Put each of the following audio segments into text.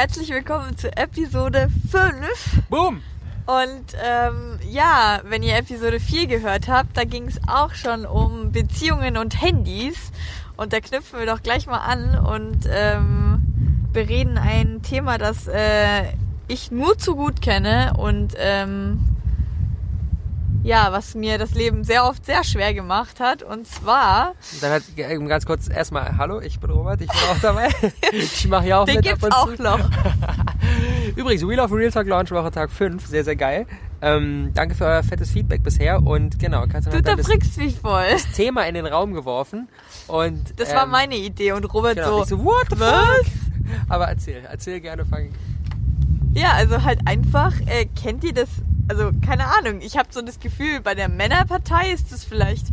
herzlich willkommen zu Episode 5. Boom! Und ähm, ja, wenn ihr Episode 4 gehört habt, da ging es auch schon um Beziehungen und Handys. Und da knüpfen wir doch gleich mal an und ähm, bereden ein Thema, das äh, ich nur zu gut kenne und ähm, ja, was mir das Leben sehr oft sehr schwer gemacht hat. Und zwar. Dann hat ganz kurz erstmal Hallo, ich bin Robert, ich bin auch dabei. ich mache ja auch Den mit gibt's ab und auch noch. Übrigens, Wheel of Real Talk Launch Woche Tag 5, sehr, sehr geil. Ähm, danke für euer fettes Feedback bisher und genau, kannst du dein das mich voll. Thema in den Raum geworfen und Das war ähm, meine Idee und Robert genau, so. so, what the Was? fuck? Aber erzähl, erzähl gerne, fang. Ja, also halt einfach, äh, kennt ihr das, also keine Ahnung, ich habe so das Gefühl, bei der Männerpartei ist das vielleicht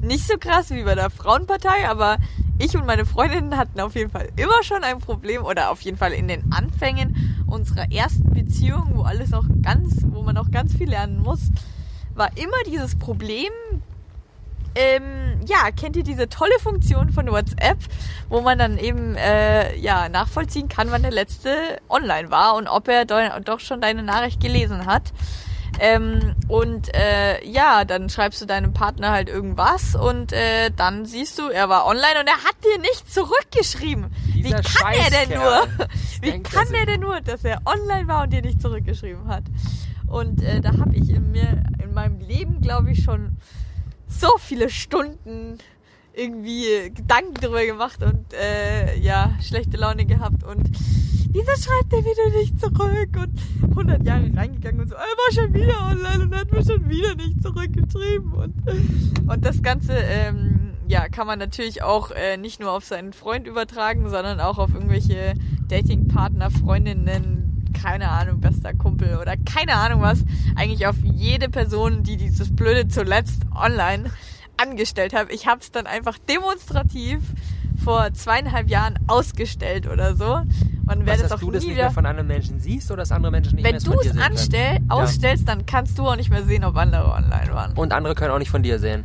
nicht so krass wie bei der Frauenpartei, aber ich und meine Freundinnen hatten auf jeden Fall immer schon ein Problem oder auf jeden Fall in den Anfängen unserer ersten Beziehung, wo alles noch ganz, wo man noch ganz viel lernen muss, war immer dieses Problem, ähm, ja, kennt ihr diese tolle Funktion von WhatsApp, wo man dann eben äh, ja nachvollziehen kann, wann der letzte online war und ob er do doch schon deine Nachricht gelesen hat. Ähm, und äh, ja, dann schreibst du deinem Partner halt irgendwas und äh, dann siehst du, er war online und er hat dir nicht zurückgeschrieben. Dieser Wie kann er denn nur? Wie denk, kann er denn nur, dass er online war und dir nicht zurückgeschrieben hat? Und äh, da habe ich in mir in meinem Leben, glaube ich, schon so viele Stunden irgendwie Gedanken drüber gemacht und äh, ja, schlechte Laune gehabt und wieso schreibt er wieder nicht zurück? Und 100 Jahre reingegangen und so, er war schon wieder online und hat mir schon wieder nicht zurückgeschrieben und, und das Ganze, ähm, ja, kann man natürlich auch äh, nicht nur auf seinen Freund übertragen, sondern auch auf irgendwelche Datingpartner, Freundinnen, keine Ahnung, bester Kumpel oder keine Ahnung was, eigentlich auf jede Person, die dieses Blöde zuletzt online angestellt habe. Ich habe es dann einfach demonstrativ vor zweieinhalb Jahren ausgestellt oder so. Man Was, dass es auch du das nicht mehr von anderen Menschen siehst oder dass andere Menschen nicht Wenn mehr es du von dir es sehen können? anstell, ausstellst, dann kannst du auch nicht mehr sehen, ob andere online waren. Und andere können auch nicht von dir sehen.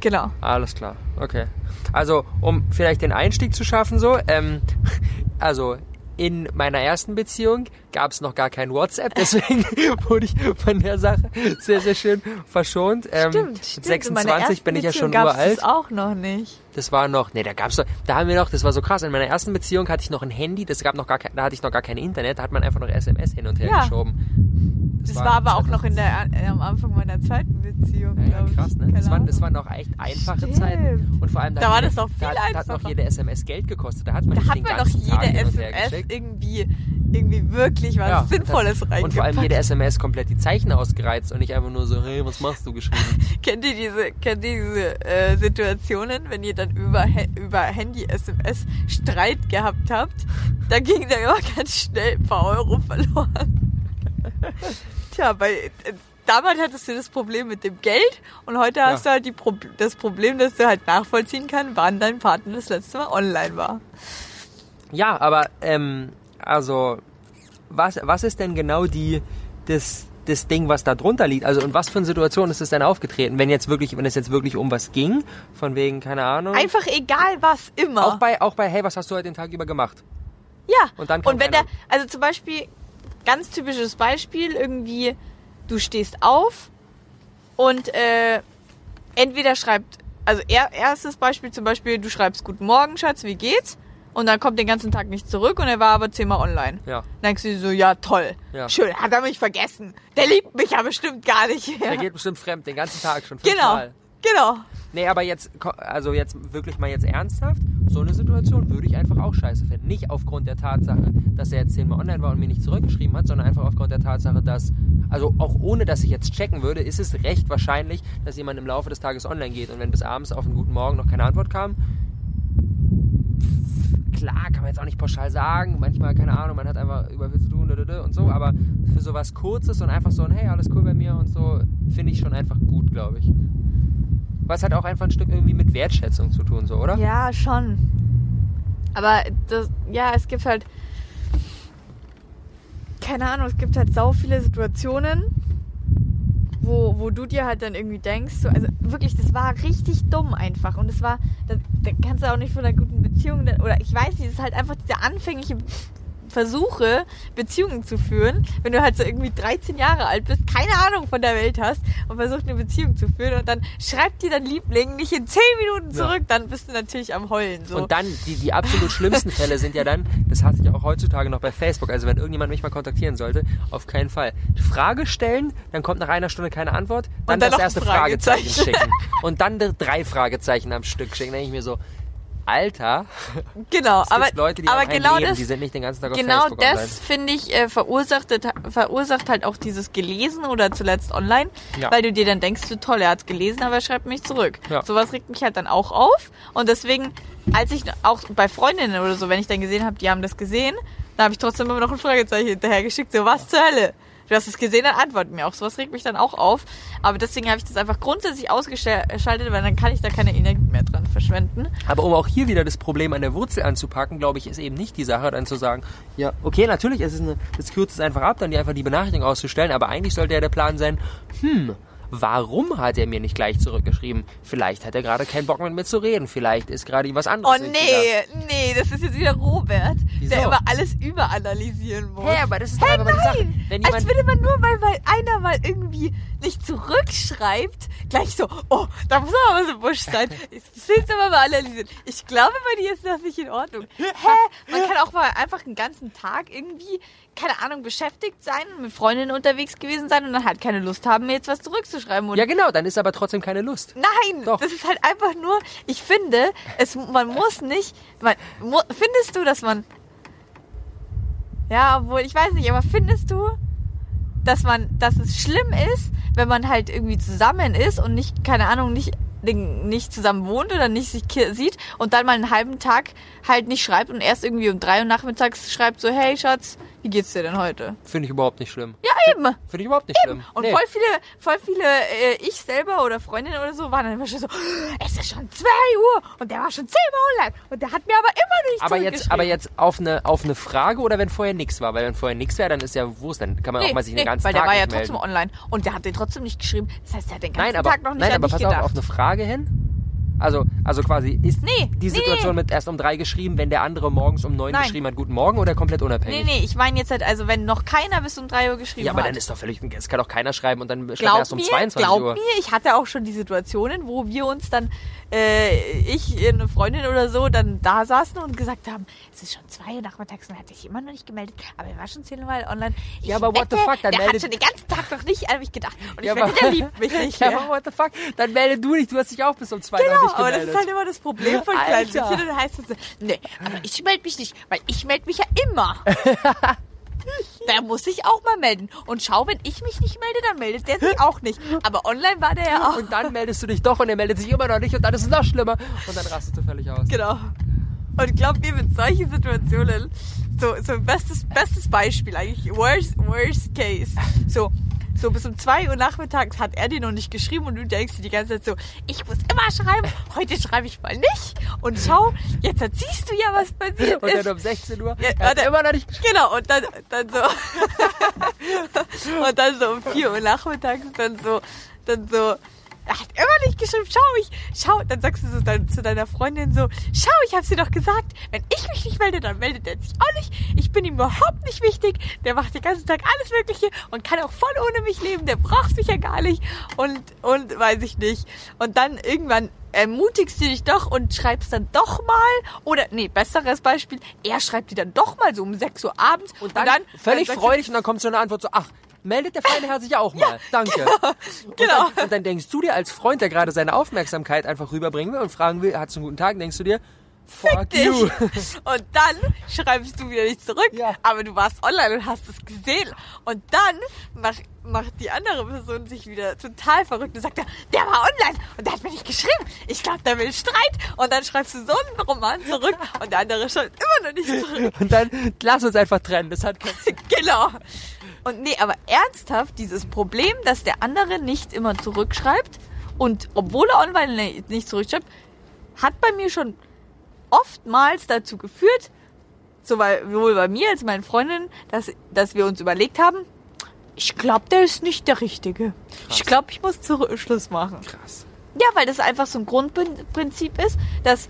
Genau. Alles klar, okay. Also, um vielleicht den Einstieg zu schaffen, so, ähm, also in meiner ersten Beziehung gab es noch gar kein WhatsApp, deswegen wurde ich von der Sache sehr, sehr schön verschont. Ähm, Stimmt, mit stimmt. In meiner 26 ersten bin ich ja Beziehung schon gab's uralt. Das auch noch nicht. Das war noch, nee, da gab's doch, da haben wir noch, das war so krass. In meiner ersten Beziehung hatte ich noch ein Handy, das gab noch gar kein, da hatte ich noch gar kein Internet, da hat man einfach noch SMS hin und her Ja. geschoben. Das, war aber auch noch in der, äh, am Anfang meiner zweiten Beziehung, Ja, ja, krass, ne? Das waren, das waren noch echt einfache Stimmt. Zeiten. Und vor allem, Da hat war jede- das noch viel da, hat- da hat noch einfacher. jede SMS Geld gekostet. Da hat man Da hat man doch Tag jede SMS irgendwie, irgendwie wirklich was Ja, Sinnvolles das- reingepackt. Und vor allem jede SMS komplett die Zeichen ausgereizt und nicht einfach nur so, hey, was machst du geschrieben? Kennt ihr diese, kennt ihr diese äh, Situationen, wenn ihr dann über, über Handy-SMS Streit gehabt habt? Da ging da immer ganz schnell ein paar Euro verloren. Tja, bei, äh, damals hattest du das Problem mit dem Geld und heute hast Ja. du halt Pro das Problem, dass du halt nachvollziehen kannst, wann dein Partner das letzte Mal online war. Ja, aber, ähm, also, was, was ist denn genau die, das, das Ding, was da drunter liegt? Also, und was für eine Situation ist es denn aufgetreten? Wenn jetzt wirklich, wenn es jetzt wirklich um was ging, von wegen, keine Ahnung. Einfach egal was, immer. auch bei, auch bei, hey, was hast du heute den Tag über gemacht? Ja. Und dann Und wenn der, keiner. also zum Beispiel, ganz typisches Beispiel, irgendwie, du stehst auf und äh, entweder schreibt, also er, erstes Beispiel zum Beispiel, du schreibst Guten Morgen, Schatz, wie geht's? Und dann kommt den ganzen Tag nicht zurück und er war aber zehnmal online. Ja. Dann denkst du so, ja toll, Ja. schön, hat er mich vergessen. Der liebt mich ja bestimmt gar nicht. Der geht bestimmt fremd, den ganzen Tag schon genau, fünfmal. genau. Nee, aber jetzt, also jetzt wirklich mal jetzt ernsthaft, so eine Situation würde ich einfach auch scheiße finden. Nicht aufgrund der Tatsache, dass er jetzt zehnmal online war und mir nicht zurückgeschrieben hat, sondern einfach aufgrund der Tatsache, dass, also auch ohne, dass ich jetzt checken würde, ist es recht wahrscheinlich, dass jemand im Laufe des Tages online geht und wenn bis abends auf einen guten Morgen noch keine Antwort kam, klar, kann man jetzt auch nicht pauschal sagen. Manchmal, keine Ahnung, man hat einfach über viel zu tun und so. Aber für sowas Kurzes und einfach so ein, hey, alles cool bei mir und so, finde ich schon einfach gut, glaube ich. Was hat auch einfach ein Stück irgendwie mit Wertschätzung zu tun, so, oder? Ja, schon. Aber das, ja, es gibt halt, keine Ahnung, es gibt halt sau viele Situationen, wo, wo du dir halt dann irgendwie denkst, so, also wirklich, das war richtig dumm einfach. Und es war, da, da kannst du auch nicht von einer guten Beziehung, oder ich weiß nicht, es ist halt einfach dieser anfängliche versuche, Beziehungen zu führen, wenn du halt so irgendwie 13 Jahre alt bist, keine Ahnung von der Welt hast und versuchst eine Beziehung zu führen und dann schreibt dir dein Liebling nicht in 10 Minuten Ja. zurück, dann bist du natürlich am Heulen. So. Und dann, die, die absolut schlimmsten Fälle sind ja dann, das hasse ich auch heutzutage noch bei Facebook, also wenn irgendjemand mich mal kontaktieren sollte, auf keinen Fall. Frage stellen, dann kommt nach einer Stunde keine Antwort, dann, dann das erste Fragezeichen. Fragezeichen. schicken. Und dann drei Fragezeichen am Stück schicken. Da denke ich mir so, Alter, genau, aber, Leute, die aber genau Leben, das, die sind nicht den ganzen Tag auf genau Facebook das finde ich äh, verursacht, verursacht halt auch dieses Gelesen oder zuletzt online, Ja. weil du dir dann denkst, du toll, er hat's gelesen, aber er schreibt mich zurück. Ja. Sowas regt mich halt dann auch auf und deswegen, als ich auch bei Freundinnen oder so, wenn ich dann gesehen habe, die haben das gesehen, dann habe ich trotzdem immer noch ein Fragezeichen hinterher geschickt, so was zur Hölle. Du hast es gesehen, dann antworten mir auch. Sowas regt mich dann auch auf. Aber deswegen habe ich das einfach grundsätzlich ausgeschaltet, weil dann kann ich da keine Energie mehr dran verschwenden. Aber um auch hier wieder das Problem an der Wurzel anzupacken, glaube ich, ist eben nicht die Sache, dann zu sagen, ja, okay, natürlich, es ist eine, das kürzt es einfach ab, dann die einfach die Benachrichtigung auszustellen, aber eigentlich sollte ja der Plan sein, hm, warum hat er mir nicht gleich zurückgeschrieben? Vielleicht hat er gerade keinen Bock mit mir zu reden, vielleicht ist gerade was Oh anderes wichtiger. nee, nee, das ist jetzt wieder Robert, Wieso? der immer alles überanalysieren muss. Hä, aber das ist doch einfach mal die Sache. Wenn Als jemand, würde man nur, weil, weil einer mal irgendwie nicht zurückschreibt, gleich so, oh, da muss aber was im Busch sein. Das willst du aber mal analysieren. Ich glaube, bei dir ist das nicht in Ordnung. Hä? Man kann auch mal einfach einen ganzen Tag irgendwie, keine Ahnung, beschäftigt sein, mit Freundinnen unterwegs gewesen sein und dann halt keine Lust haben, mir jetzt was zurückzuschreiben. Und ja genau, dann ist aber trotzdem keine Lust. Nein, Doch. das ist halt einfach nur, ich finde, es, man muss nicht, man, mu, findest du, dass man, ja, obwohl, ich weiß nicht, aber findest du, dass man, dass es schlimm ist, wenn man halt irgendwie zusammen ist und nicht, keine Ahnung, nicht, nicht zusammen wohnt oder nicht sich sieht und dann mal einen halben Tag halt nicht schreibt und erst irgendwie um drei Uhr nachmittags schreibt so, hey Schatz, wie geht's dir denn heute? Finde ich überhaupt nicht schlimm. Ja, eben. Finde ich überhaupt nicht schlimm. Und Nee. voll viele, voll viele, äh, ich selber oder Freundinnen oder so, waren dann immer schon so, es ist schon zwei Uhr und der war schon zehnmal online und der hat mir aber immer nicht aber jetzt, aber jetzt auf eine, auf eine Frage oder wenn vorher nichts war? Weil wenn vorher nichts wäre, dann ist ja Wurst, dann kann man auch mal sich den ganzen weil Tag der war ja nicht trotzdem melden. online und der hat den trotzdem nicht geschrieben. Das heißt, er hat den ganzen Nein, aber, Tag noch nicht nein, aber pass auf, auf eine Frage hin. Also, also quasi, ist Nee, die nee, Situation nee. mit erst um drei geschrieben, wenn der andere morgens um neun Nein. geschrieben hat, guten Morgen oder komplett Nee, unabhängig? nee, ich meine jetzt halt, also wenn noch keiner bis um drei Uhr geschrieben Ja, aber hat. dann ist doch völlig, es kann doch keiner schreiben und dann schreibt er Glaub erst um mir, 22 glaub Uhr. mir, ich hatte auch schon die Situationen, wo wir uns dann, äh, ich, eine Freundin oder so, dann da saßen und gesagt haben, es ist schon zwei Uhr nachmittags und hat sich immer noch nicht gemeldet, aber er war schon zehnmal online. Ich Ja, aber what the wette, fuck, dann der meldet- hat schon den ganzen Tag noch nicht an mich gedacht. Und ich Ja, wette, aber- der liebt mich nicht Ja, aber what the fuck? Dann melde du nicht, du hast dich auch bis um zwei Genau, nicht aber das gemeldet. ist halt immer das Problem von kleinen. Mädchen. Dann heißt es so, nee, aber ich melde mich nicht, weil ich melde mich ja immer. Der muss sich auch mal melden. Und schau, wenn ich mich nicht melde, dann meldet der sich auch nicht. Aber online war der ja auch. Und dann meldest du dich doch und er meldet sich immer noch nicht und dann ist es noch schlimmer. Und dann rastest du völlig aus. Genau. Und glaub mir, mit solchen Situationen, so, so bestes, bestes Beispiel eigentlich, worst, worst case. So, so bis um 2 Uhr nachmittags hat er dir noch nicht geschrieben und du denkst dir die ganze Zeit so, ich muss immer schreiben, heute schreibe ich mal nicht. Und schau, jetzt siehst du ja, was passiert Und ist. dann um 16 Uhr, Ja, er hat warte. immer noch nicht geschrieben. Genau, und dann, dann so. und dann so um 4 Uhr nachmittags, dann so, dann so. Er hat immer nicht geschrieben, schau ich, schau, dann sagst du so dein, zu deiner Freundin so, schau, ich hab's dir doch gesagt, wenn ich mich nicht melde, dann meldet er sich auch nicht, ich bin ihm überhaupt nicht wichtig, der macht den ganzen Tag alles Mögliche und kann auch voll ohne mich leben, der braucht mich ja gar nicht und, und weiß ich nicht. Und dann irgendwann ermutigst du dich doch und schreibst dann doch mal, oder, nee, besseres Beispiel, er schreibt dir dann doch mal so um 6 Uhr abends Und dann, völlig dann sagst du- freudig und dann kommt so eine Antwort so, ach, meldet der feine Herr sich auch mal. Danke. Und, genau. dann, und dann denkst du dir als Freund, der gerade seine Aufmerksamkeit einfach rüberbringen will und fragen will, hat's einen guten Tag, denkst du dir, fuck dich. you. Und dann schreibst du wieder nicht zurück, Ja. aber du warst online und hast es gesehen. Und dann macht, macht die andere Person sich wieder total verrückt und sagt, der war online und der hat mir nicht geschrieben. Ich glaube, der will Streit. Und dann schreibst du so einen Roman zurück und der andere schreibt immer noch nicht zurück. Und dann lass uns einfach trennen. Das hat keinen Sinn. genau. Und nee, aber ernsthaft, dieses Problem, dass der andere nicht immer zurückschreibt und obwohl er online nicht zurückschreibt, hat bei mir schon oftmals dazu geführt, sowohl bei mir als meinen Freundinnen, dass, dass wir uns überlegt haben, ich glaube, der ist nicht der Richtige. Ich glaube, ich muss Schluss machen. Krass. Ja, weil das einfach so ein Grundprinzip ist, dass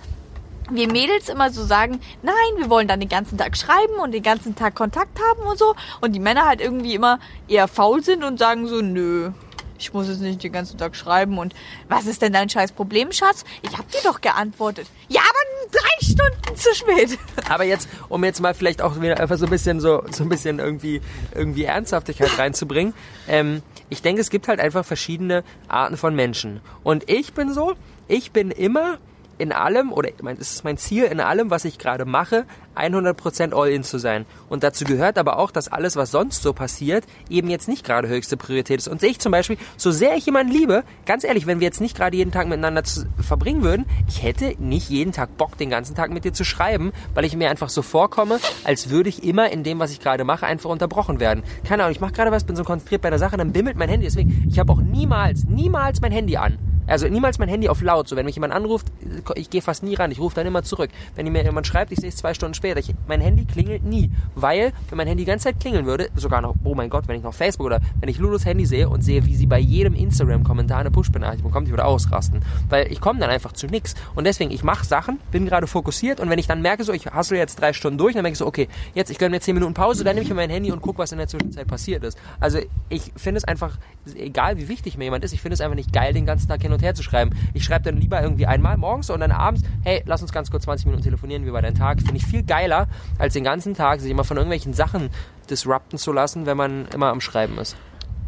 wir Mädels immer so sagen, nein, wir wollen dann den ganzen Tag schreiben und den ganzen Tag Kontakt haben und so. Und die Männer halt irgendwie immer eher faul sind und sagen so, nö, ich muss jetzt nicht den ganzen Tag schreiben. Und was ist denn dein scheiß Problem, Schatz? Ich hab dir doch geantwortet. Ja, aber drei Stunden zu spät. Aber jetzt, um jetzt mal vielleicht auch wieder einfach so ein bisschen so, so ein bisschen irgendwie, irgendwie Ernsthaftigkeit reinzubringen. Ähm, ich denke, es gibt halt einfach verschiedene Arten von Menschen. Und ich bin so, ich bin immer in allem, oder es ist mein Ziel, in allem, was ich gerade mache, 100% All-In zu sein. Und dazu gehört aber auch, dass alles, was sonst so passiert, eben jetzt nicht gerade höchste Priorität ist. Und ich zum Beispiel, so sehr ich jemanden liebe, ganz ehrlich, wenn wir jetzt nicht gerade jeden Tag miteinander verbringen würden, ich hätte nicht jeden Tag Bock, den ganzen Tag mit dir zu schreiben, weil ich mir einfach so vorkomme, als würde ich immer in dem, was ich gerade mache, einfach unterbrochen werden. Keine Ahnung, ich mache gerade was, bin so konzentriert bei der Sache, dann bimmelt mein Handy. Deswegen, ich habe auch niemals, niemals mein Handy an. Also niemals mein Handy auf laut. So, wenn mich jemand anruft, ich gehe fast nie ran. Ich rufe dann immer zurück. Wenn mir jemand schreibt, ich sehe es zwei Stunden später. Ich, mein Handy klingelt nie. Weil, wenn mein Handy die ganze Zeit klingeln würde, sogar noch, oh mein Gott, wenn ich noch Facebook oder wenn ich Lulus Handy sehe und sehe, wie sie bei jedem Instagram-Kommentar eine Push-Benachrichtigung bekommt, ich würde ausrasten. Weil ich komme dann einfach zu nichts. Und deswegen, ich mache Sachen, bin gerade fokussiert und wenn ich dann merke, so, ich hassle jetzt drei Stunden durch, dann merke ich so, okay, jetzt, ich gönne mir zehn Minuten Pause, dann nehme ich mir mein Handy und gucke, was in der Zwischenzeit passiert ist. Also ich finde es einfach, egal wie wichtig mir jemand ist, ich finde es einfach nicht geil, den ganzen Tag hin und her zu schreiben. Ich schreibe dann lieber irgendwie einmal morgens und dann abends, hey, lass uns ganz kurz 20 Minuten telefonieren, wie war dein Tag? Finde ich viel geiler, als den ganzen Tag sich immer von irgendwelchen Sachen disrupten zu lassen, wenn man immer am Schreiben ist.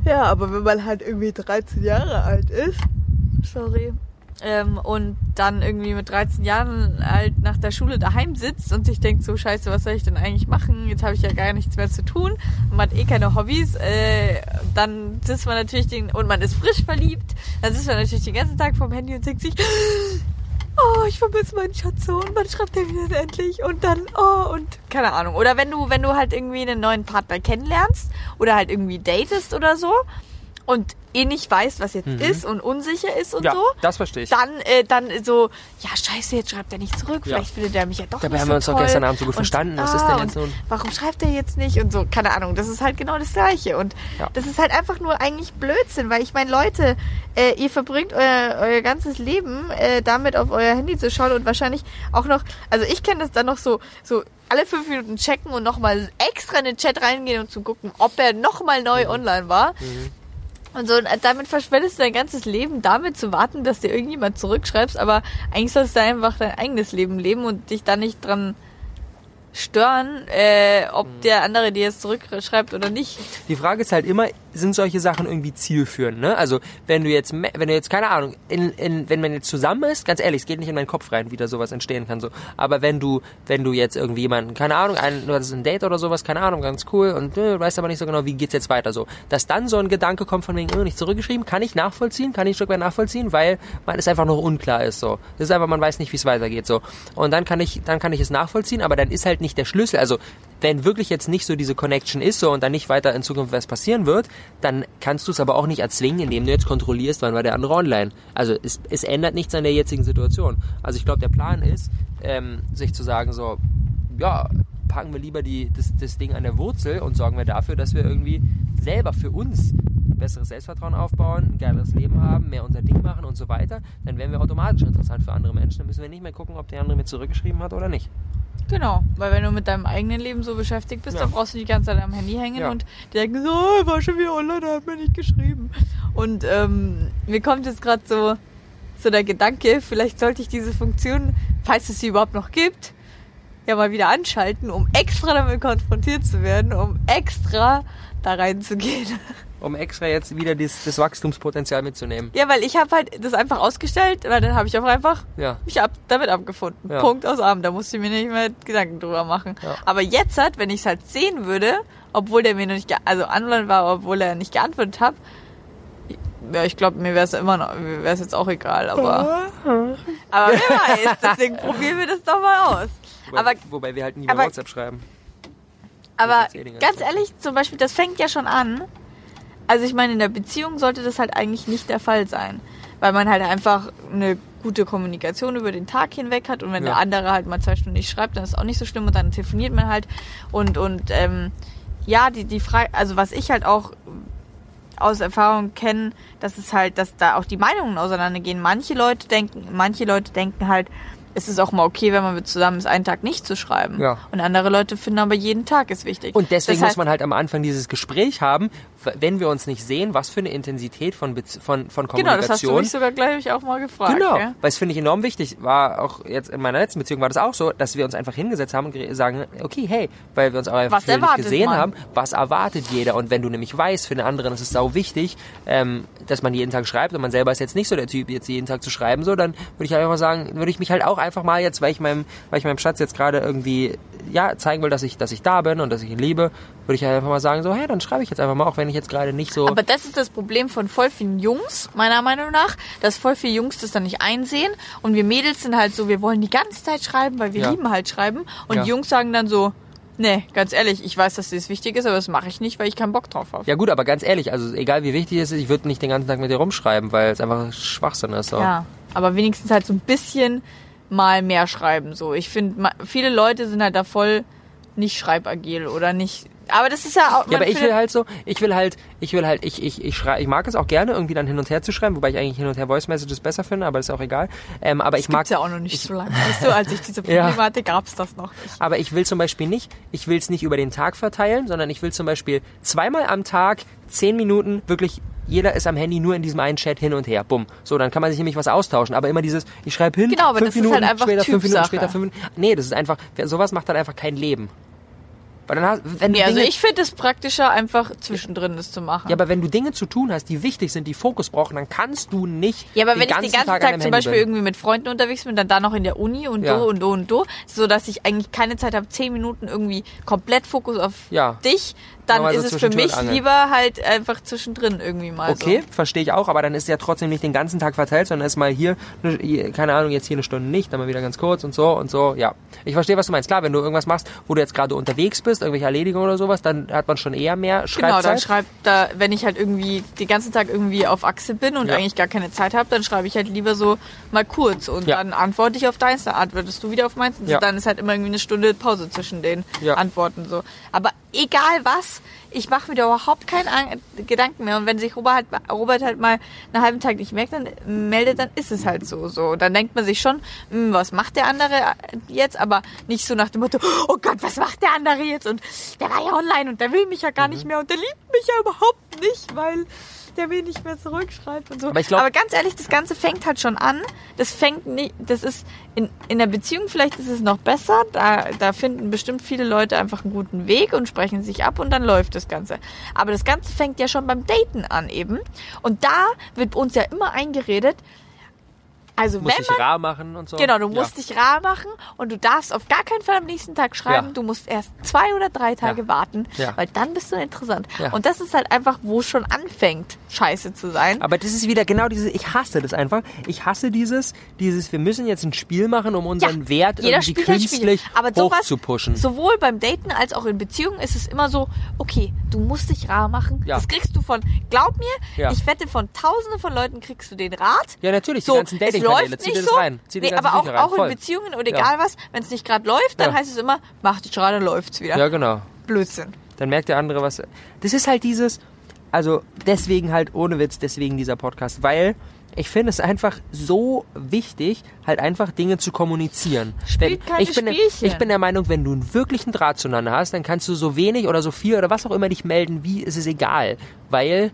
Ja, aber wenn man halt irgendwie 13 Jahre alt ist, sorry, ähm, und dann irgendwie mit 13 Jahren halt nach der Schule daheim sitzt und sich denkt, so scheiße, was soll ich denn eigentlich machen? Jetzt habe ich ja gar nichts mehr zu tun und man hat eh keine Hobbys, äh, dann sitzt man natürlich den, und man ist frisch verliebt, dann sitzt man natürlich den ganzen Tag vorm Handy und denkt sich, oh, ich vermisse meinen Schatzsohn, wann schreibt der mir denn endlich? Und dann, oh, und keine Ahnung. Oder wenn du, wenn du halt irgendwie einen neuen Partner kennenlernst oder halt irgendwie datest oder so und eh nicht weiß, was jetzt mhm. ist und unsicher ist und ja, so. das verstehe ich. Dann, äh, dann so, ja scheiße, jetzt schreibt er nicht zurück, vielleicht findet er mich ja doch Dabei nicht haben so wir uns toll. doch gestern Abend so gut und, verstanden. Ah, Was ist denn jetzt ein... Warum schreibt er jetzt nicht und so, keine Ahnung. Das ist halt genau das Gleiche. Und Ja. das ist halt einfach nur eigentlich Blödsinn, weil ich meine, Leute, äh, ihr verbringt euer, euer ganzes Leben äh, damit auf euer Handy zu schauen und wahrscheinlich auch noch, also ich kenne das dann noch so, so alle fünf Minuten checken und nochmal extra in den Chat reingehen und zu gucken, ob er nochmal neu Mhm. online war. Und so, und damit verschwendest du dein ganzes Leben damit zu warten, dass dir irgendjemand zurückschreibst, aber eigentlich sollst du einfach dein eigenes Leben leben und dich da nicht dran stören, äh, ob Mhm. der andere dir jetzt zurückschreibt oder nicht. Die Frage ist halt immer, sind solche Sachen irgendwie zielführend, ne? Also, wenn du jetzt, wenn du jetzt, keine Ahnung, in, in, wenn man jetzt zusammen ist, ganz ehrlich, es geht nicht in meinen Kopf rein, wie da sowas entstehen kann, so. Aber wenn du, wenn du jetzt irgendwie jemanden, keine Ahnung, ein, du hattest ein Date oder sowas, keine Ahnung, ganz cool, und äh, weißt aber nicht so genau, wie geht's jetzt weiter, so. Dass dann so ein Gedanke kommt von wegen, oh, nicht zurückgeschrieben, kann ich nachvollziehen, kann ich ein Stück weit nachvollziehen, weil man es einfach noch unklar ist, so. Das ist einfach, man weiß nicht, wie es weitergeht, so. Und dann kann ich, dann kann ich es nachvollziehen, aber dann ist halt nicht der Schlüssel, also, wenn wirklich jetzt nicht so diese Connection ist so und dann nicht weiter in Zukunft was passieren wird, dann kannst du es aber auch nicht erzwingen, indem du jetzt kontrollierst, wann war der andere online. Also es, es ändert nichts an der jetzigen Situation. Also ich glaube, der Plan ist, ähm, sich zu sagen so, ja, packen wir lieber die, das, das Ding an der Wurzel und sorgen wir dafür, dass wir irgendwie selber für uns besseres Selbstvertrauen aufbauen, ein geileres Leben haben, mehr unser Ding machen und so weiter, dann werden wir automatisch interessant für andere Menschen. Dann müssen wir nicht mehr gucken, ob der andere mir zurückgeschrieben hat oder nicht. Genau, weil wenn du mit deinem eigenen Leben so beschäftigt bist, Ja. dann brauchst du die ganze Zeit am Handy hängen Ja. und denken so, oh, war schon wieder online, er hat mir nicht geschrieben. Und ähm, mir kommt jetzt gerade so, so der Gedanke, vielleicht sollte ich diese Funktion, falls es sie überhaupt noch gibt, ja mal wieder anschalten, um extra damit konfrontiert zu werden, um extra da reinzugehen. Um extra jetzt wieder das, das Wachstumspotenzial mitzunehmen. Ja, weil ich habe halt das einfach ausgestellt, weil dann habe ich auch einfach Ja. mich ab, damit abgefunden. Ja. Punkt aus Abend. Da musste ich mir nicht mehr Gedanken drüber machen. Ja. Aber jetzt halt, wenn ich es halt sehen würde, obwohl der mir noch nicht, also online war, obwohl er nicht geantwortet hat, ja, ich glaube, mir wäre es immer noch, mir wäre es jetzt auch egal, aber, aber wer weiß, deswegen probieren wir das doch mal aus. Wobei, Aber, wobei wir halt nie aber- WhatsApp schreiben. Aber ganz ehrlich, zum Beispiel, das fängt ja schon an. Also ich meine, in der Beziehung sollte das halt eigentlich nicht der Fall sein. Weil man halt einfach eine gute Kommunikation über den Tag hinweg hat und wenn Ja. der andere halt mal zwei Stunden nicht schreibt, dann ist auch nicht so schlimm und dann telefoniert man halt und und ähm, ja, die die Frage, also was ich halt auch aus Erfahrung kenne, dass es halt, dass da auch die Meinungen auseinandergehen. Manche Leute denken, manche Leute denken halt, es ist auch mal okay, wenn man zusammen ist, einen Tag nicht zu schreiben. Ja. Und andere Leute finden aber jeden Tag ist wichtig. Und deswegen das heißt, muss man halt am Anfang dieses Gespräch haben, wenn wir uns nicht sehen, was für eine Intensität von, Bez- von, von Genau, das hast du Kommunikation. mich sogar gleich auch mal gefragt. Genau, gell? weil es finde ich enorm wichtig. War auch jetzt in meiner letzten Beziehung war das auch so, dass wir uns einfach hingesetzt haben und ge- sagen, okay, hey, weil wir uns auch einfach Was nicht gesehen man? haben, was erwartet jeder? Und wenn du nämlich weißt, für den anderen ist es sau wichtig, ähm, dass man jeden Tag schreibt und man selber ist jetzt nicht so der Typ, jetzt jeden Tag zu schreiben, so, dann würde ich einfach mal sagen, würde ich mich halt auch einfach mal jetzt, weil ich meinem, weil ich meinem Schatz jetzt gerade irgendwie ja zeigen will, dass ich, dass ich da bin und dass ich ihn liebe, würde ich halt einfach mal sagen, so, hey, dann schreibe ich jetzt einfach mal, auch wenn ich jetzt gerade nicht so. Aber das ist das Problem von voll vielen Jungs, meiner Meinung nach, dass voll viele Jungs das dann nicht einsehen und wir Mädels sind halt so, wir wollen die ganze Zeit schreiben, weil wir Ja. lieben halt schreiben und Ja. die Jungs sagen dann so, nee, ganz ehrlich, ich weiß, dass das wichtig ist, aber das mache ich nicht, weil ich keinen Bock drauf habe. ja gut, aber ganz ehrlich, also egal wie wichtig es ist, ich würde nicht den ganzen Tag mit dir rumschreiben, weil es einfach Schwachsinn ist. So. Ja, aber wenigstens halt so ein bisschen mal mehr schreiben. So, ich finde, viele Leute sind halt da voll nicht schreibagil oder nicht. Aber das ist ja auch. Ja, aber ich will halt so, ich will halt, ich will halt, ich, ich, ich schrei, ich mag es auch gerne, irgendwie dann hin und her zu schreiben, wobei ich eigentlich hin und her Voice Messages besser finde, aber ist auch egal. Ähm, aber ich mag, Gibt's ja auch noch nicht so lange. Weißt du, als ich diese Ja. Problematik gab's das noch nicht. aber ich will zum Beispiel nicht, ich will es nicht über den Tag verteilen, sondern ich will zum Beispiel zweimal am Tag zehn Minuten wirklich jeder ist am Handy nur in diesem einen Chat hin und her. Bumm. So, dann kann man sich nämlich was austauschen. Aber immer dieses, ich schreibe hin, Genau, aber fünf das ist Minuten halt einfach später, fünf Minuten später, fünf Minuten. Nee, das ist einfach, sowas macht dann einfach kein Leben. Weil dann hast, wenn Nee, also Dinge, ich finde es praktischer, einfach zwischendrin das zu machen. Ja, aber wenn du Dinge zu tun hast, die wichtig sind, die Fokus brauchen, dann kannst du nicht Ja, aber wenn ich den ganzen Tag, Tag, zum Beispiel bin. irgendwie mit Freunden unterwegs bin, dann da noch in der Uni und Ja. do und do und do, so dass ich eigentlich keine Zeit habe, zehn Minuten irgendwie komplett Fokus auf Ja. dich, dann Mal so ist es für mich lieber halt einfach zwischendrin irgendwie mal Okay, so. verstehe ich auch, aber dann ist es ja trotzdem nicht den ganzen Tag verteilt, sondern ist mal ne, hier, keine Ahnung, jetzt hier eine Stunde nicht, dann mal wieder ganz kurz und so und so, ja. Ich verstehe, was du meinst. Klar, wenn du irgendwas machst, wo du jetzt gerade unterwegs bist, irgendwelche Erledigungen oder sowas, dann hat man schon eher mehr Genau, dann Schreibzeit. schreibt da, wenn ich halt irgendwie den ganzen Tag irgendwie auf Achse bin und Ja. eigentlich gar keine Zeit habe, dann schreibe ich halt lieber so mal kurz und Ja. dann antworte ich auf deins, dann antwortest du wieder auf meins und Ja. dann ist halt immer irgendwie eine Stunde Pause zwischen den. Antworten so. Aber egal was, ich mache mir da überhaupt keinen An Gedanken mehr und wenn sich Robert halt, Robert halt mal einen halben Tag nicht merkt, dann meldet, dann ist es halt so so. Dann denkt man sich schon, hm, was macht der andere jetzt, aber nicht so nach dem Motto, oh Gott, was macht der andere jetzt und der war ja online und der will mich ja gar Mhm. nicht mehr und der liebt mich ja überhaupt nicht, weil der mir nicht mehr zurückschreibt und so. Aber ich glaub- ganz ehrlich, das Ganze fängt halt schon an. Das fängt nicht, das ist in, in der Beziehung vielleicht ist es noch besser. Da, da finden bestimmt viele Leute einfach einen guten Weg und sprechen sich ab und dann läuft das Ganze. Aber das Ganze fängt ja schon beim Daten an eben. Und da wird uns ja immer eingeredet, also Muss wenn ich man rar machen und so. Genau, du Ja. musst dich rar machen und du darfst auf gar keinen Fall am nächsten Tag schreiben. Ja. Du musst erst zwei oder drei Tage Ja. warten, Ja. weil dann bist du interessant. Ja. Und das ist halt einfach, wo es schon anfängt, scheiße zu sein. Aber das ist wieder genau dieses, ich hasse das einfach. Ich hasse dieses, dieses, wir müssen jetzt ein Spiel machen, um unseren Wert jeder irgendwie künstlich Aber sowas, hochzupushen. sowohl beim Daten als auch in Beziehungen ist es immer so, okay, du musst dich rar machen. Ja. Das kriegst du von, glaub mir, Ja. ich wette, von tausenden von Leuten kriegst du den Rat. Ja, natürlich, die So, ganzen es Dating-Kanäle, läuft dir nicht so. rein. Zieh nee, aber auch, rein, auch in voll. Beziehungen oder Ja. egal was, wenn es nicht gerade läuft, dann Ja. heißt es immer, mach dich rar, dann läuft's wieder. Ja, genau. Blödsinn. Dann merkt der andere was. Das ist halt dieses, also deswegen halt ohne Witz, deswegen dieser Podcast, weil ich finde es einfach so wichtig, halt einfach Dinge zu kommunizieren. Spielt keine ich, bin, der- Spielchen. ich bin der Meinung, wenn du einen wirklichen Draht zueinander hast, dann kannst du so wenig oder so viel oder was auch immer dich melden, wie ist es egal, weil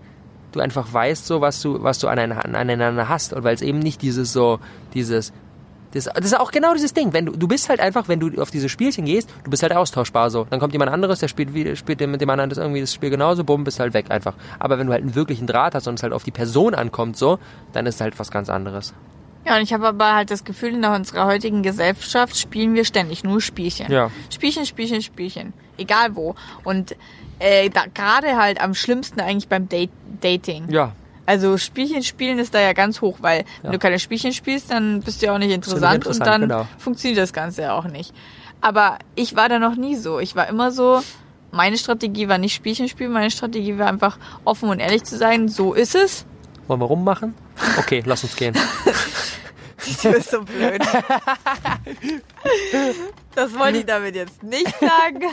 du einfach weißt, so was du was du aneinander, hast und weil es eben nicht dieses so dieses das, das ist auch genau dieses Ding. Wenn du, du bist halt einfach, wenn du auf diese Spielchen gehst, du bist halt austauschbar so. Dann kommt jemand anderes, der spielt, spielt mit dem anderen das irgendwie das Spiel genauso, bumm, bist halt weg einfach. Aber wenn du halt einen wirklichen Draht hast und es halt auf die Person ankommt so, dann ist es halt was ganz anderes. Ja, und ich habe aber halt das Gefühl, in unserer heutigen Gesellschaft spielen wir ständig nur Spielchen. Ja. Spielchen, Spielchen, Spielchen. Egal wo. Und äh, da, gerade halt am schlimmsten eigentlich beim Date, Dating. Ja. Also Spielchen spielen ist da ja ganz hoch, weil wenn Ja. du keine Spielchen spielst, dann bist du ja auch nicht interessant, nicht und interessant, dann genau. funktioniert das Ganze ja auch nicht. Aber ich war da noch nie so. Ich war immer so, meine Strategie war nicht Spielchen spielen, meine Strategie war einfach offen und ehrlich zu sein. So ist es. Wollen wir rummachen? Okay, lass uns gehen. Du bist so blöd. Das wollte ich damit jetzt nicht sagen.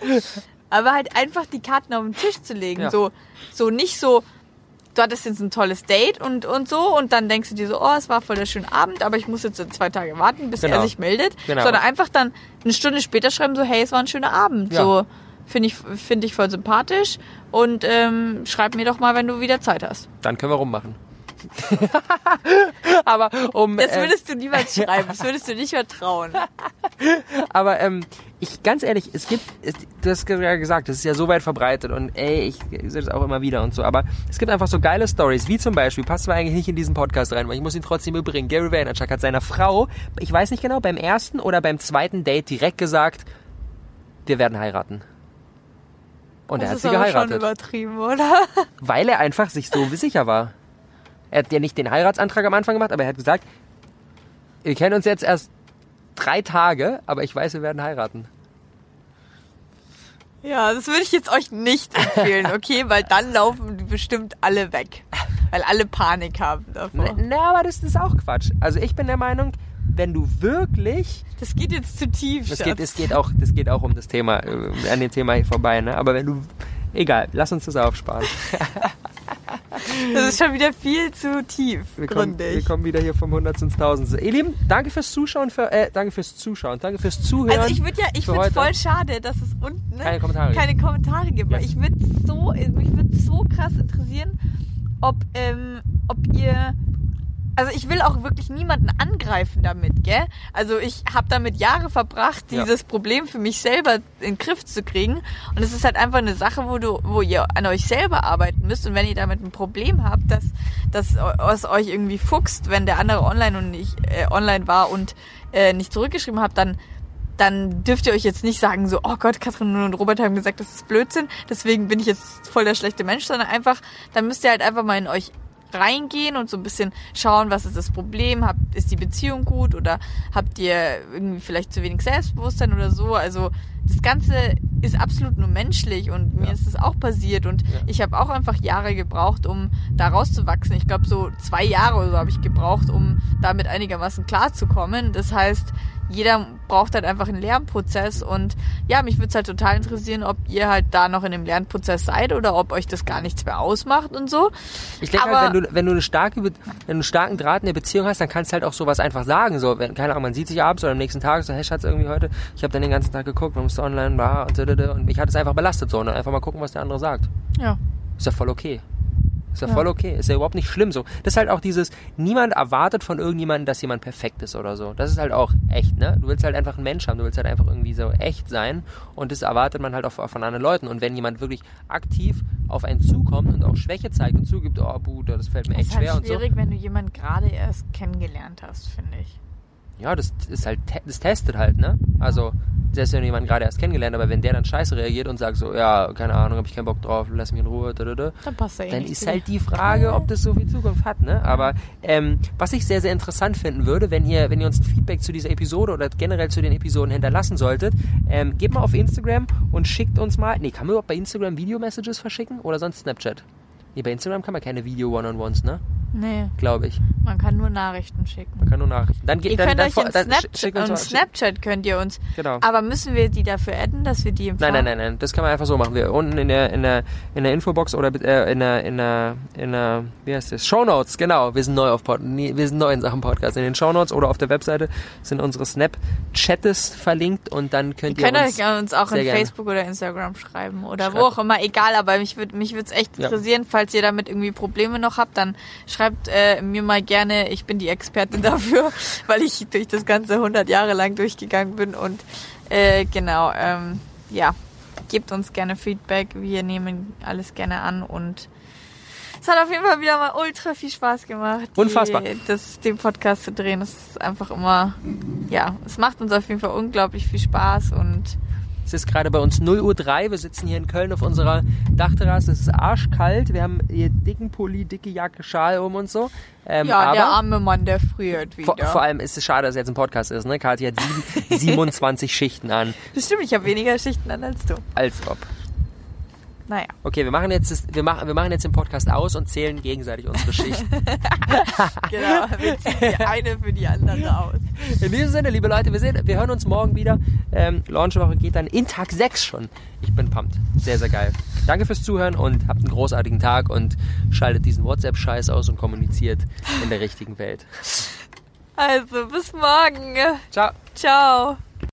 Aber halt einfach die Karten auf den Tisch zu legen. Ja. So, so nicht so, du hattest jetzt ein tolles Date und, und so und dann denkst du dir so, oh, es war voll der schöne Abend, aber ich muss jetzt zwei Tage warten, bis Genau. er sich meldet. Genau. Sondern einfach dann eine Stunde später schreiben so, hey, es war ein schöner Abend. Ja. So finde ich, finde ich voll sympathisch und ähm, schreib mir doch mal, wenn du wieder Zeit hast. Dann können wir rummachen. aber um Das äh, würdest du niemals schreiben, das würdest du nicht vertrauen. aber ähm, ich ganz ehrlich, es gibt, es, du hast ja gesagt, das ist ja so weit verbreitet und ey, ich sehe das auch immer wieder und so, aber es gibt einfach so geile Stories, wie zum Beispiel, passt zwar eigentlich nicht in diesen Podcast rein, weil ich muss ihn trotzdem überbringen. Gary Vaynerchuk hat seiner Frau, ich weiß nicht genau, beim ersten oder beim zweiten Date direkt gesagt, wir werden heiraten. Und er hat das sie ist aber schon geheiratet, übertrieben, oder? weil er einfach sich so sicher war. Er hat ja nicht den Heiratsantrag am Anfang gemacht, aber er hat gesagt, wir kennen uns jetzt erst drei Tage, aber ich weiß, wir werden heiraten. Ja, das würde ich jetzt euch nicht empfehlen, okay? Weil dann laufen die bestimmt alle weg. Weil alle Panik haben davor. Na, aber das ist auch Quatsch. Also ich bin der Meinung, wenn du wirklich, Das geht jetzt zu tief. Schatz. geht, es geht auch, das geht auch um das Thema, äh, an dem Thema hier vorbei, ne? Aber wenn du, egal, lass uns das aufsparen. Das ist schon wieder viel zu tief, Wir kommen, wir kommen wieder hier vom Hundert ins Tausend. Ihr Lieben, danke fürs Zuschauen, für, äh, danke fürs Zuschauen, danke fürs Zuhören. Also ich würde ja, ich finde voll schade, dass es unten ne, Keine Kommentare gibt. keine Kommentare gibt. Yes. ich würde so, mich würde so krass interessieren, ob, ähm, ob ihr also ich will auch wirklich niemanden angreifen damit, gell? Also ich habe damit Jahre verbracht, Ja. dieses Problem für mich selber in den Griff zu kriegen. Und es ist halt einfach eine Sache, wo du, wo ihr an euch selber arbeiten müsst. Und wenn ihr damit ein Problem habt, dass, dass es euch irgendwie fuchst, wenn der andere online und nicht äh, online war und äh, nicht zurückgeschrieben habt, dann dann dürft ihr euch jetzt nicht sagen, so, oh Gott, Katrin und Robert haben gesagt, das ist Blödsinn, deswegen bin ich jetzt voll der schlechte Mensch, sondern einfach, dann müsst ihr halt einfach mal in euch reingehen und so ein bisschen schauen, was ist das Problem, habt, ist die Beziehung gut oder habt ihr irgendwie vielleicht zu wenig Selbstbewusstsein oder so, also das Ganze ist absolut nur menschlich und mir Ja. ist das auch passiert und Ja. ich habe auch einfach Jahre gebraucht, um da rauszuwachsen. Ich glaube, so zwei Jahre oder so habe ich gebraucht, um damit einigermaßen klarzukommen. Das heißt, jeder braucht halt einfach einen Lernprozess und ja, mich würde es halt total interessieren, ob ihr halt da noch in dem Lernprozess seid oder ob euch das gar nichts mehr ausmacht und so. Ich denke halt, wenn du, wenn du eine starke, wenn du einen starken Draht in der Beziehung hast, dann kannst du halt auch sowas einfach sagen. So, wenn, keine Ahnung, man sieht sich abends oder am nächsten Tag, so, hey Schatz, irgendwie heute, ich habe dann den ganzen Tag geguckt, man musste online, bla, und, und mich hat es einfach belastet so. Und dann einfach mal gucken, was der andere sagt. Ja. Ist ja voll okay. Ist ja, Ja. voll okay. Ist ja überhaupt nicht schlimm so. Das ist halt auch dieses, niemand erwartet von irgendjemandem, dass jemand perfekt ist oder so. Das ist halt auch echt, ne? Du willst halt einfach einen Mensch haben, du willst halt einfach irgendwie so echt sein und das erwartet man halt auch von anderen Leuten. Und wenn jemand wirklich aktiv auf einen zukommt und auch Schwäche zeigt und zugibt, oh Bruder, das fällt mir Es echt ist halt schwer und so. schwierig, wenn du jemanden gerade erst kennengelernt hast, finde ich. Ja, das ist halt, das testet halt, ne? Also, selbst wenn du jemanden gerade erst kennengelernt, aber wenn der dann scheiße reagiert und sagt so, ja, keine Ahnung, hab ich keinen Bock drauf, lass mich in Ruhe, da, da, da, Dann passt eh dann ist dir. halt die Frage, ob das so viel Zukunft hat, ne? Aber ähm, was ich sehr, sehr interessant finden würde, wenn ihr, wenn ihr uns ein Feedback zu dieser Episode oder generell zu den Episoden hinterlassen solltet, ähm, geht mal auf Instagram und schickt uns mal. Nee, kann man überhaupt bei Instagram Video-Messages verschicken oder sonst Snapchat? Nee, bei Instagram kann man keine Video-One-on-Ones, ne? Nee, Glaube ich. man kann nur Nachrichten schicken. Man kann nur Nachrichten. Dann geht Ihr dann, könnt dann, euch dann Snapchat, uns und Snapchat könnt ihr uns. Genau. Aber müssen wir die dafür adden, dass wir die Nein, empfangen? nein, nein, nein. Das kann man einfach so machen. Wir unten in der in der in der Infobox oder äh, in der in der in der wie heißt das? Shownotes, genau. Wir sind neu auf Pod nee, wir sind neu in Sachen Podcast. In den Shownotes oder auf der Webseite sind unsere Snap-Chattes verlinkt und dann könnt Ihr ihr, könnt uns euch uns auch in gerne. Facebook oder Instagram schreiben oder wo Schreibt. auch immer, egal, aber mich würde mich würd's echt Ja. interessieren, falls ihr damit irgendwie Probleme noch habt, dann schreibt äh, mir mal gerne, ich bin die Expertin dafür, weil ich durch das ganze 100 Jahre lang durchgegangen bin und äh, genau, ähm, ja, gebt uns gerne Feedback, wir nehmen alles gerne an und es hat auf jeden Fall wieder mal ultra viel Spaß gemacht, die, Unfassbar. das, den Podcast zu drehen. Das ist einfach immer, ja, es macht uns auf jeden Fall unglaublich viel Spaß und Es ist gerade bei uns 0 Uhr 3. Wir sitzen hier in Köln auf unserer Dachterrasse. Es ist arschkalt. Wir haben hier dicken Pulli, dicke Jacke, Schal um und so. Ähm, ja, der arme Mann, der friert wieder. vor, vor allem ist es schade, dass es jetzt ein Podcast ist. Ne? Kathi hat sieben, 27 Schichten an. das stimmt, ich habe weniger Schichten an als du. Als ob. Naja. Okay, wir machen jetzt, das, wir machen, wir machen jetzt den Podcast aus und zählen gegenseitig unsere Schichten. genau, wir ziehen die eine für die andere aus. In diesem Sinne, liebe Leute, wir, sehen, wir hören uns morgen wieder. Ähm, Launchwoche geht dann in Tag 6 schon. Ich bin pumped. Sehr, sehr geil. Danke fürs Zuhören und habt einen großartigen Tag und schaltet diesen WhatsApp-Scheiß aus und kommuniziert in der richtigen Welt. Also, bis morgen. Ciao. Ciao.